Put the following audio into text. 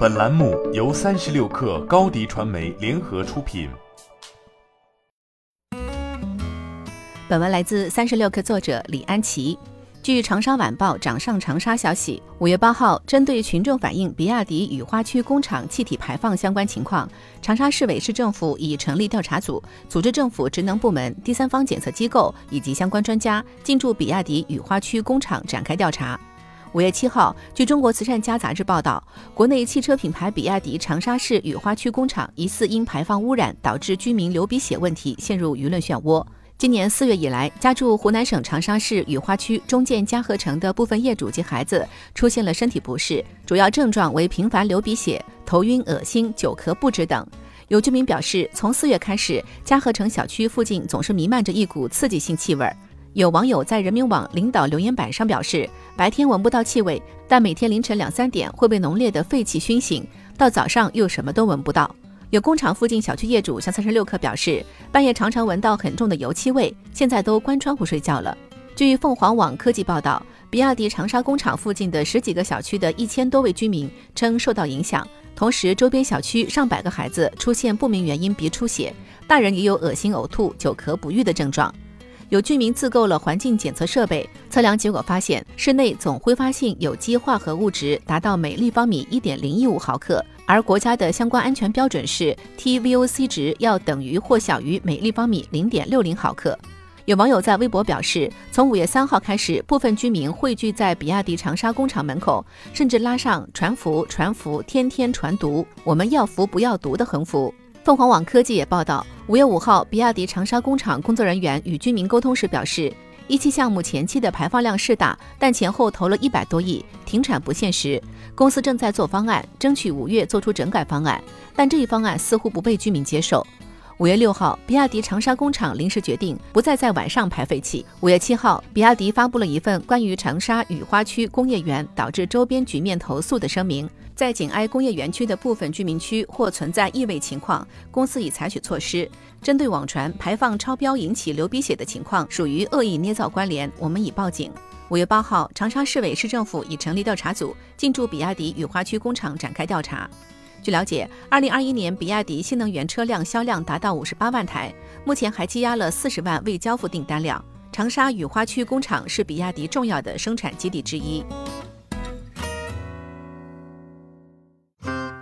本栏目由三十六氪高低传媒联合出品。本文来自三十六氪作者李安琪。据长沙晚报掌上长沙消息，五月八号，针对群众反映比亚迪雨花区工厂气体排放相关情况，长沙市委市政府已成立调查组，组织政府职能部门、第三方检测机构以及相关专家进驻比亚迪雨花区工厂展开调查。五月七号，据中国慈善家杂志报道，国内汽车品牌比亚迪长沙市雨花区工厂疑似因排放污染导致居民流鼻血问题陷入舆论漩涡。今年四月以来，家住湖南省长沙市雨花区中建嘉禾城的部分业主及孩子出现了身体不适，主要症状为频繁流鼻血、头晕、恶心、久咳不止等。有居民表示，从四月开始，嘉禾城小区附近总是弥漫着一股刺激性气味。有网友在人民网领导留言板上表示，白天闻不到气味，但每天凌晨两三点会被浓烈的废气熏醒，到早上又什么都闻不到。有工厂附近小区业主向三十六氪表示，半夜常常闻到很重的油漆味，现在都关窗户睡觉了。据凤凰网科技报道，比亚迪长沙工厂附近的十几个小区的一千多位居民称受到影响，同时周边小区上百个孩子出现不明原因鼻出血，大人也有恶心、呕吐、久咳不愈的症状。有居民自购了环境检测设备，测量结果发现，室内总挥发性有机化合物值达到每立方米一点零一五毫克，而国家的相关安全标准是 TVOC 值要等于或小于每立方米零点六零毫克。有网友在微博表示，从五月三号开始，部分居民汇聚在比亚迪长沙工厂门口，甚至拉上“传福传福，天天传毒，我们要福不要毒”的横幅。凤凰网科技也报道，五月五号，比亚迪长沙工厂工作人员与居民沟通时表示，一期项目前期的排放量是大，但前后投了一百多亿，停产不现实。公司正在做方案，争取五月做出整改方案，但这一方案似乎不被居民接受。五月六号，比亚迪长沙工厂临时决定不再在晚上排废气。五月七号，比亚迪发布了一份关于长沙雨花区工业园导致周边局面投诉的声明，在紧挨工业园区的部分居民区或存在异味情况，公司已采取措施。针对网传排放超标引起流鼻血的情况，属于恶意捏造关联，我们已报警。五月八号，长沙市委市政府已成立调查组，进驻比亚迪雨花区工厂展开调查。据了解，二零二一年比亚迪新能源车辆销量达到五十八万台，目前还积压了四十万未交付订单量。长沙雨花区工厂是比亚迪重要的生产基地之一。